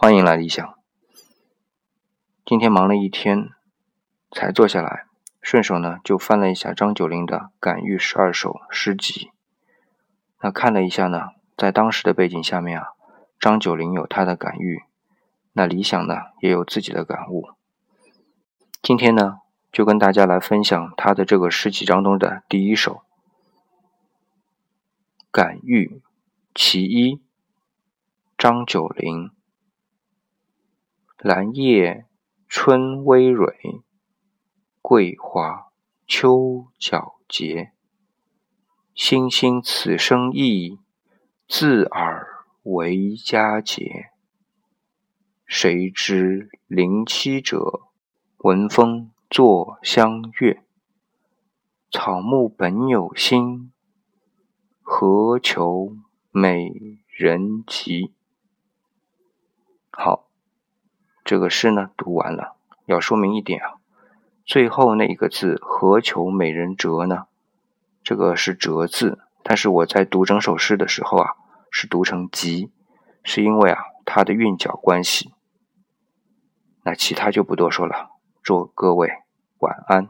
欢迎来理想。今天忙了一天，才坐下来，顺手呢就翻了一下张九龄的《感遇十二首》诗集。那看了一下呢，在当时的背景下面啊，张九龄有他的感遇，那理想呢也有自己的感悟。今天呢，就跟大家来分享他的这个诗集当中的第一首《感遇其一》，张九龄。兰叶春葳蕤，桂花秋皎洁。星星此生意，自尔为佳节。谁知林栖者，闻风作相悦。草木本有心，何求美人疾？好。这个诗呢读完了，要说明一点啊，最后那一个字“何求美人折”呢？这个是折字，但是我在读整首诗的时候啊，是读成急，是因为啊它的韵脚关系。那其他就不多说了，祝各位晚安。